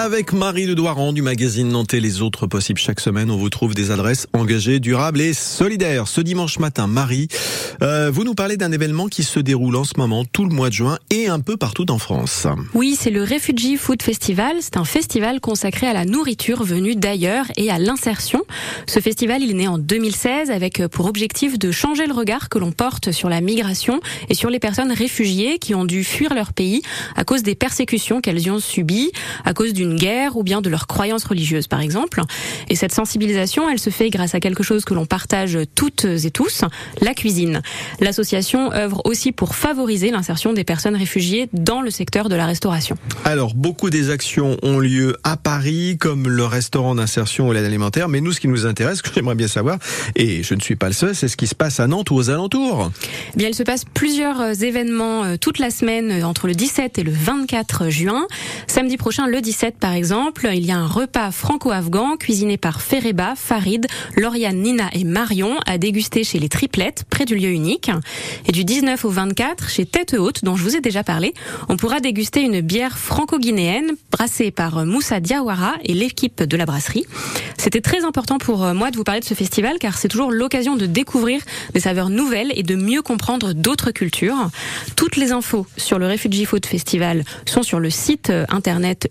Avec Marie de Douaran du magazine Nantais Les Autres Possibles chaque semaine, on vous trouve des adresses engagées, durables et solidaires. Ce dimanche matin, Marie, euh, vous nous parlez d'un événement qui se déroule en ce moment tout le mois de juin et un peu partout en France. Oui, c'est le Refugee Food Festival. C'est un festival consacré à la nourriture venue d'ailleurs et à l'insertion. Ce festival, il est né en 2016 avec pour objectif de changer le regard que l'on porte sur la migration et sur les personnes réfugiées qui ont dû fuir leur pays à cause des persécutions qu'elles y ont subies, à cause d'une guerre ou bien de leurs croyances religieuses par exemple. Et cette sensibilisation, elle se fait grâce à quelque chose que l'on partage toutes et tous, la cuisine. L'association œuvre aussi pour favoriser l'insertion des personnes réfugiées dans le secteur de la restauration. Alors, beaucoup des actions ont lieu à Paris, comme le restaurant d'insertion ou l'aide alimentaire, mais nous, ce qui nous intéresse, que j'aimerais bien savoir, et je ne suis pas le seul, c'est ce qui se passe à Nantes ou aux alentours. Eh bien, il se passe plusieurs euh, événements euh, toute la semaine euh, entre le 17 et le 24 juin. Samedi prochain, le 17 par exemple, il y a un repas franco-afghan cuisiné par Fereba, Farid, Lauriane, Nina et Marion à déguster chez les Triplettes, près du lieu unique. Et du 19 au 24, chez Tête Haute, dont je vous ai déjà parlé, on pourra déguster une bière franco-guinéenne brassée par Moussa Diawara et l'équipe de la brasserie. C'était très important pour moi de vous parler de ce festival car c'est toujours l'occasion de découvrir des saveurs nouvelles et de mieux comprendre d'autres cultures. Toutes les infos sur le Refugee Food Festival sont sur le site internet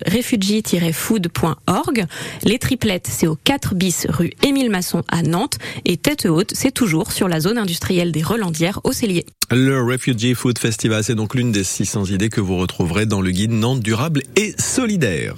refugee-food.org. Les triplettes, c'est au 4 bis rue Émile Masson à Nantes et Tête Haute, c'est toujours sur la zone industrielle des Relandières au Cellier. Le Refugee Food Festival, c'est donc l'une des 600 idées que vous retrouverez dans le guide Nantes durable et solidaire.